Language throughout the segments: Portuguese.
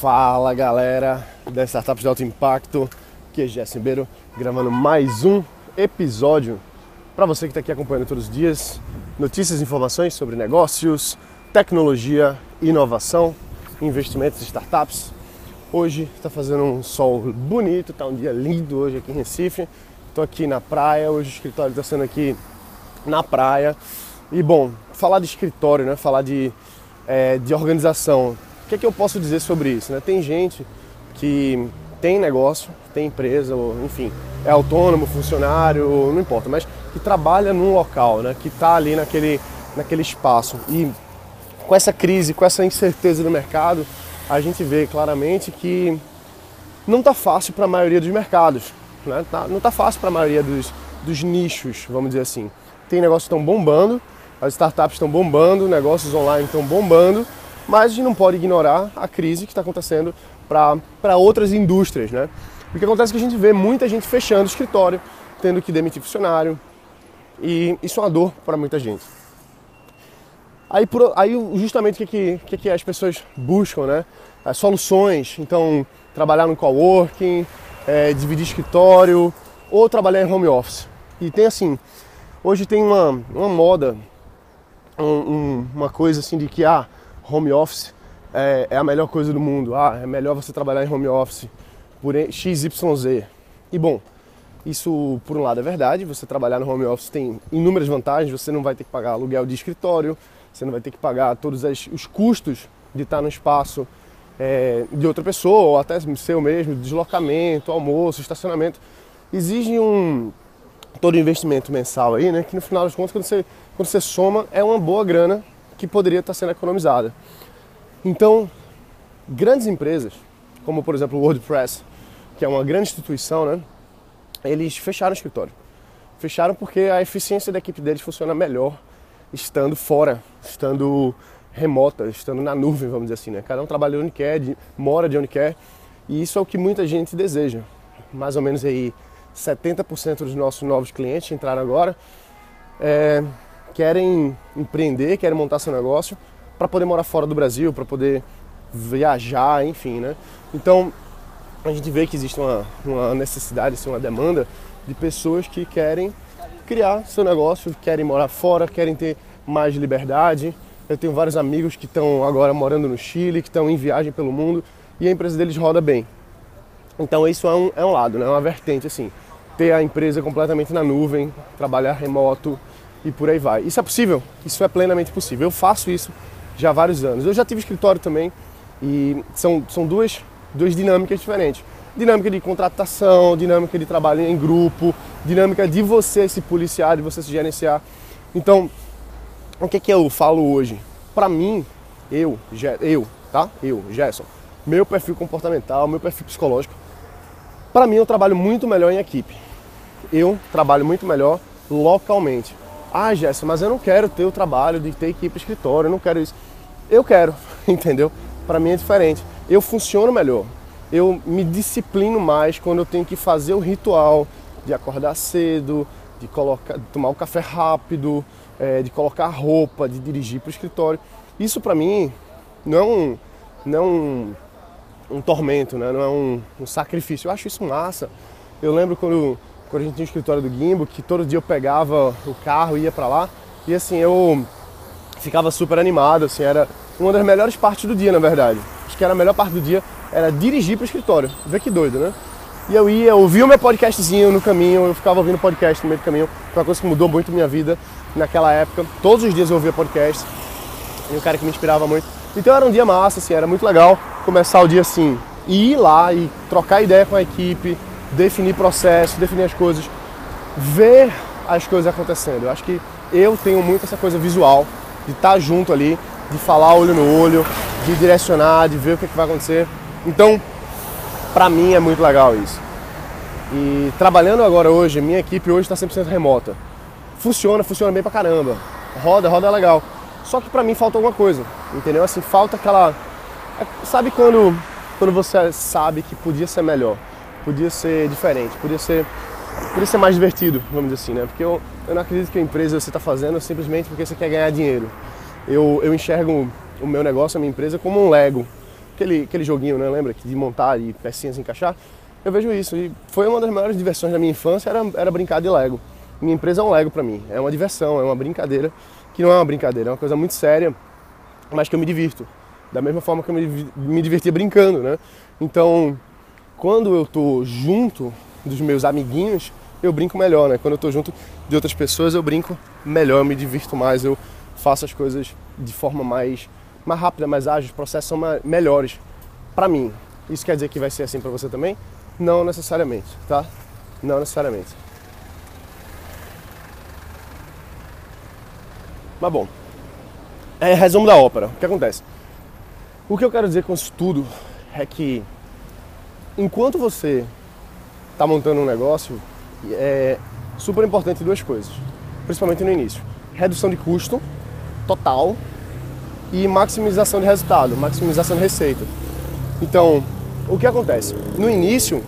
Fala galera das startups de alto impacto, aqui é Jéssica Ribeiro gravando mais um episódio para você que está aqui acompanhando todos os dias notícias e informações sobre negócios, tecnologia, inovação, investimentos e startups. Hoje está fazendo um sol bonito, está um dia lindo hoje aqui em Recife. Estou aqui na praia, hoje o escritório está sendo aqui na praia. E bom, falar de escritório, né? falar de, é, de organização, o que, é que eu posso dizer sobre isso? Né? Tem gente que tem negócio, tem empresa, enfim, é autônomo, funcionário, não importa, mas que trabalha num local, né? que está ali naquele, naquele espaço. E com essa crise, com essa incerteza do mercado, a gente vê claramente que não está fácil para a maioria dos mercados. Né? Tá, não está fácil para a maioria dos, dos nichos, vamos dizer assim. Tem negócios que estão bombando, as startups estão bombando, negócios online estão bombando, mas a gente não pode ignorar a crise que está acontecendo para outras indústrias, né? O que acontece é que a gente vê muita gente fechando o escritório, tendo que demitir funcionário, e isso é uma dor para muita gente. Aí, por, aí justamente o que, que, que as pessoas buscam, né? As soluções, então trabalhar no coworking, é, dividir escritório ou trabalhar em home office. E tem assim, hoje tem uma, uma moda, um, um, uma coisa assim de que ah, home office é, é, a melhor coisa do mundo. Ah, é melhor você trabalhar em home office por XYZ. E bom, isso por um lado é verdade, você trabalhar no home office tem inúmeras vantagens, você não vai ter que pagar aluguel de escritório, você não vai ter que pagar todos os custos de estar no espaço é, de outra pessoa, ou até seu mesmo, deslocamento, almoço, estacionamento. Exige um todo investimento mensal aí, né? Que no final das contas, quando você, quando você soma, é uma boa grana que poderia estar sendo economizada. Então, grandes empresas, como por exemplo o WordPress, que é uma grande instituição, né? Eles fecharam o escritório. Fecharam porque a eficiência da equipe deles funciona melhor estando fora, estando remota, estando na nuvem, vamos dizer assim, né? Cada um trabalha onde quer, mora de onde quer, e isso é o que muita gente deseja. Mais ou menos aí 70% dos nossos novos clientes entraram agora. É, querem empreender, querem montar seu negócio para poder morar fora do Brasil, para poder viajar, enfim, né? Então a gente vê que existe uma, uma necessidade, assim, uma demanda de pessoas que querem criar seu negócio, querem morar fora, querem ter mais liberdade. Eu tenho vários amigos que estão agora morando no Chile, que estão em viagem pelo mundo e a empresa deles roda bem. Então isso é um, é um lado, né? É uma vertente assim, ter a empresa completamente na nuvem, trabalhar remoto, e por aí vai. Isso é possível? Isso é plenamente possível. Eu faço isso já há vários anos. Eu já tive escritório também e são, são duas, duas dinâmicas diferentes. Dinâmica de contratação, dinâmica de trabalho em grupo, dinâmica de você se policiar, de você se gerenciar. Então, o que, que eu falo hoje? Para mim, eu, eu, tá? Eu, Gerson, meu perfil comportamental, meu perfil psicológico, para mim eu trabalho muito melhor em equipe. Eu trabalho muito melhor localmente. Ah, Jéssica, mas eu não quero ter o trabalho de ter equipe escritório, eu não quero isso. Eu quero, entendeu? Para mim é diferente. Eu funciono melhor. Eu me disciplino mais quando eu tenho que fazer o ritual de acordar cedo, de colocar, de tomar o um café rápido, é, de colocar roupa, de dirigir para o escritório. Isso para mim não é um, não é um, um tormento, né? não é um, um sacrifício. Eu acho isso massa. Eu lembro quando quando a gente tinha o escritório do Gimbo, que todo dia eu pegava o carro e ia para lá. E assim, eu ficava super animado, assim, era uma das melhores partes do dia, na verdade. Acho que era a melhor parte do dia, era dirigir para o escritório. Vê que doido, né? E eu ia, ouvia o meu podcastzinho no caminho, eu ficava ouvindo podcast no meio do caminho, foi uma coisa que mudou muito minha vida naquela época. Todos os dias eu ouvia podcast, e um cara que me inspirava muito. Então era um dia massa, assim, era muito legal começar o dia assim, e ir lá e trocar ideia com a equipe, definir processo, definir as coisas, ver as coisas acontecendo. Eu acho que eu tenho muito essa coisa visual, de estar junto ali, de falar olho no olho, de direcionar, de ver o que, é que vai acontecer. Então, para mim é muito legal isso. E trabalhando agora hoje, minha equipe hoje está 100% remota. Funciona, funciona bem pra caramba. Roda, roda legal. Só que para mim falta alguma coisa, entendeu? Assim, falta aquela. Sabe quando, quando você sabe que podia ser melhor? Podia ser diferente, podia ser, podia ser mais divertido, vamos dizer assim, né? Porque eu, eu não acredito que a empresa você está fazendo simplesmente porque você quer ganhar dinheiro. Eu, eu enxergo o meu negócio, a minha empresa, como um Lego. aquele, aquele joguinho, né? Lembra? De montar e pecinhas encaixar. Eu vejo isso. E foi uma das maiores diversões da minha infância, era, era brincar de Lego. Minha empresa é um Lego para mim. É uma diversão, é uma brincadeira, que não é uma brincadeira, é uma coisa muito séria, mas que eu me divirto. Da mesma forma que eu me, me divertia brincando, né? Então, quando eu tô junto dos meus amiguinhos, eu brinco melhor, né? Quando eu tô junto de outras pessoas, eu brinco melhor, eu me divirto mais, eu faço as coisas de forma mais, mais rápida, mais ágil, os processos são melhores para mim. Isso quer dizer que vai ser assim para você também? Não necessariamente, tá? Não necessariamente. Mas bom, é resumo da ópera. O que acontece? O que eu quero dizer com isso tudo é que enquanto você está montando um negócio, é super importante duas coisas, principalmente no início: redução de custo total e maximização de resultado, maximização de receita. Então, o que acontece? No início,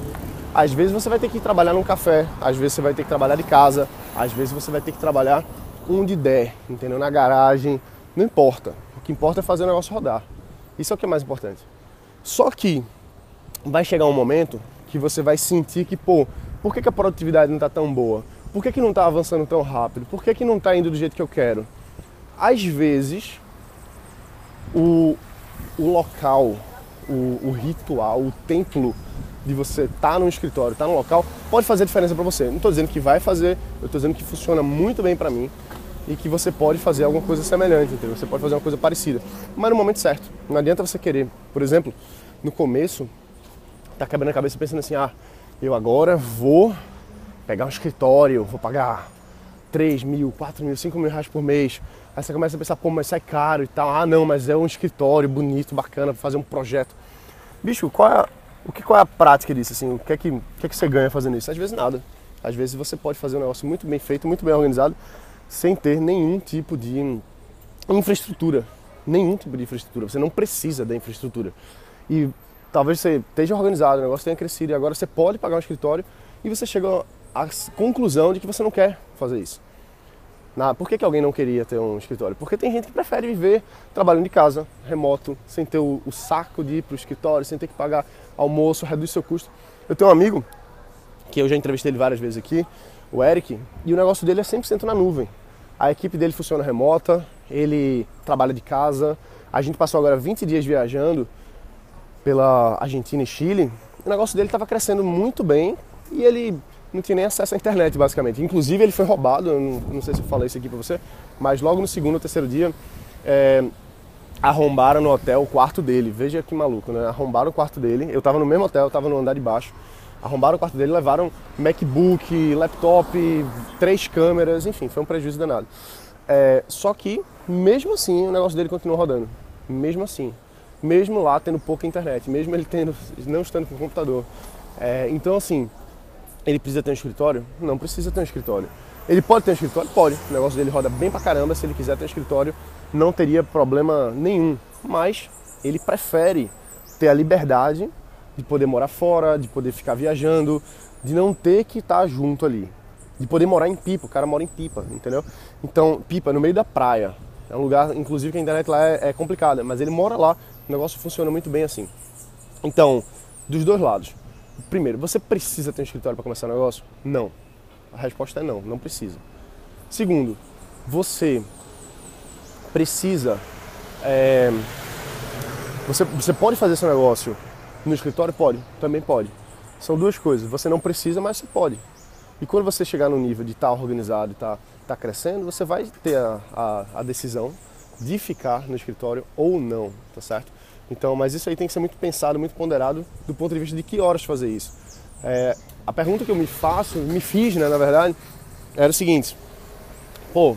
às vezes você vai ter que trabalhar num café, às vezes você vai ter que trabalhar de casa, às vezes você vai ter que trabalhar onde der, entendeu? Na garagem, não importa. O que importa é fazer o negócio rodar. Isso é o que é mais importante. Só que vai chegar um momento que você vai sentir que, pô, por que, que a produtividade não está tão boa? Por que, que não está avançando tão rápido? Por que, que não está indo do jeito que eu quero? Às vezes, o, o local, o, o ritual, o templo de você estar tá no escritório, estar tá no local, pode fazer diferença para você. Não estou dizendo que vai fazer, eu estou dizendo que funciona muito bem para mim e que você pode fazer alguma coisa semelhante, entendeu? Você pode fazer uma coisa parecida, mas no momento certo. Não adianta você querer, por exemplo, no começo, tá quebrando a cabeça pensando assim, ah, eu agora vou pegar um escritório, vou pagar 3 mil, 4 mil, 5 mil reais por mês. Aí você começa a pensar, pô, mas sai caro e tal. Ah, não, mas é um escritório bonito, bacana, para fazer um projeto. Bicho, qual é, o que, qual é a prática disso? Assim, o que é que, o que, é que você ganha fazendo isso? Às vezes nada. Às vezes você pode fazer um negócio muito bem feito, muito bem organizado, sem ter nenhum tipo de infraestrutura. Nenhum tipo de infraestrutura. Você não precisa da infraestrutura. E talvez você esteja organizado, o negócio tenha crescido e agora você pode pagar um escritório e você chega à conclusão de que você não quer fazer isso. Na, por que, que alguém não queria ter um escritório? Porque tem gente que prefere viver trabalhando de casa, remoto, sem ter o, o saco de ir para o escritório, sem ter que pagar almoço, reduz seu custo. Eu tenho um amigo, que eu já entrevistei ele várias vezes aqui, o Eric, e o negócio dele é 100% na nuvem. A equipe dele funciona remota, ele trabalha de casa. A gente passou agora 20 dias viajando pela Argentina e Chile. O negócio dele estava crescendo muito bem e ele não tinha nem acesso à internet, basicamente. Inclusive, ele foi roubado, não, sei se eu falei isso aqui para você, mas logo no segundo ou terceiro dia, é, arrombaram no hotel o quarto dele. Veja que maluco, né? Arrombaram o quarto dele. Eu estava no mesmo hotel, estava no andar de baixo. Arrombaram o quarto dele, levaram MacBook, laptop, três câmeras, enfim, foi um prejuízo danado. É, só que, mesmo assim, o negócio dele continuou rodando. Mesmo assim. Mesmo lá tendo pouca internet, mesmo ele tendo, não estando com computador. É, então, assim, ele precisa ter um escritório? Não precisa ter um escritório. Ele pode ter um escritório? Pode. O negócio dele roda bem pra caramba. Se ele quiser ter um escritório, não teria problema nenhum. Mas ele prefere ter a liberdade de poder morar fora, de poder ficar viajando, de não ter que estar junto ali. De poder morar em Pipa, o cara mora em Pipa, entendeu? Então, Pipa, no meio da praia. É um lugar, inclusive, que a internet lá é, é complicada, mas ele mora lá, o negócio funciona muito bem assim. Então, dos dois lados. Primeiro, você precisa ter um escritório para começar um negócio? Não. A resposta é não, não precisa. Segundo, você precisa. É, você, você pode fazer seu negócio no escritório? Pode, também pode. São duas coisas. Você não precisa, mas você pode. E quando você chegar no nível de estar tá organizado e estar tá, tá crescendo, você vai ter a, a, a, decisão de ficar no escritório ou não, tá certo? Então, mas isso aí tem que ser muito pensado, muito ponderado do ponto de vista de que horas fazer isso. É, a pergunta que eu me faço, me fiz, né, na verdade, era o seguinte: pô,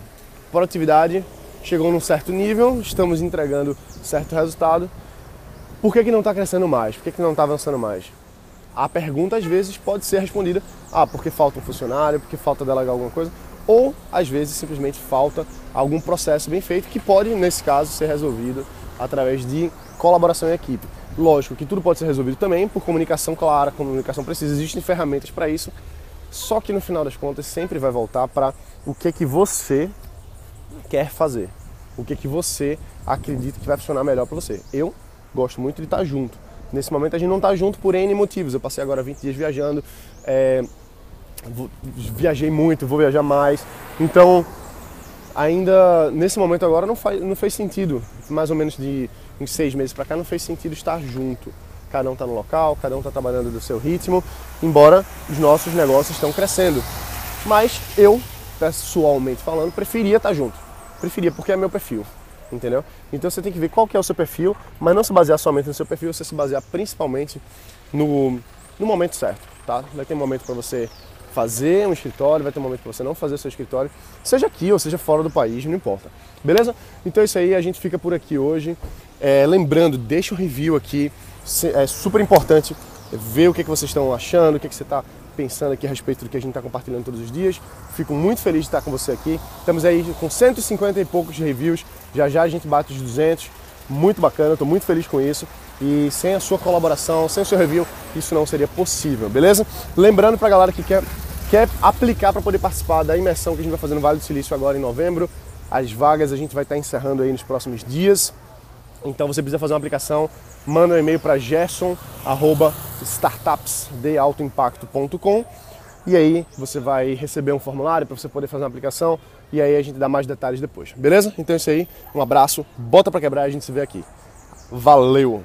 produtividade chegou num certo nível, estamos entregando certo resultado, por que, que não está crescendo mais? Por que, que não está avançando mais? A pergunta às vezes pode ser respondida: ah, porque falta um funcionário, porque falta delegar alguma coisa, ou às vezes simplesmente falta algum processo bem feito que pode, nesse caso, ser resolvido através de colaboração em equipe. Lógico que tudo pode ser resolvido também por comunicação clara, comunicação precisa, existem ferramentas para isso, só que no final das contas sempre vai voltar para o que que você quer fazer, o que que você acredita que vai funcionar melhor para você. Eu gosto muito de estar junto. Nesse momento a gente não está junto por N motivos. Eu passei agora 20 dias viajando, é, viajei muito, vou viajar mais. Então, ainda nesse momento agora não, faz, não fez sentido, mais ou menos de uns seis meses para cá, não fez sentido estar junto. Cada um está no local, cada um está trabalhando do seu ritmo, embora os nossos negócios estão crescendo. Mas eu, pessoalmente falando, preferia estar junto. Preferia, porque é meu perfil entendeu? Então você tem que ver qual que é o seu perfil, mas não se basear somente no seu perfil, você se basear principalmente no, no momento certo, tá? Vai ter um momento para você fazer um escritório, vai ter um momento para você não fazer seu escritório, seja aqui ou seja fora do país, não importa. Beleza? Então é isso aí, a gente fica por aqui hoje. É, lembrando, deixa o um review aqui, é super importante ver o que, que vocês estão achando, o que, que você está pensando aqui a respeito do que a gente está compartilhando todos os dias. Fico muito feliz de estar com você aqui. Estamos aí com 150 e poucos reviews. Já já a gente bate os 200. Muito bacana, estou muito feliz com isso. E sem a sua colaboração, sem o seu review, isso não seria possível, beleza? Lembrando para a galera que quer, quer aplicar para poder participar da imersão que a gente vai fazer no Vale do Silício agora em novembro, as vagas a gente vai estar encerrando aí nos próximos dias. Então você precisa fazer uma aplicação, manda um e-mail para gerson@startupsdealtoimpacto.com e aí você vai receber um formulário para você poder fazer uma aplicação e aí a gente dá mais detalhes depois. Beleza? Então é isso aí. Um abraço, bota para quebrar e a gente se vê aqui. Valeu.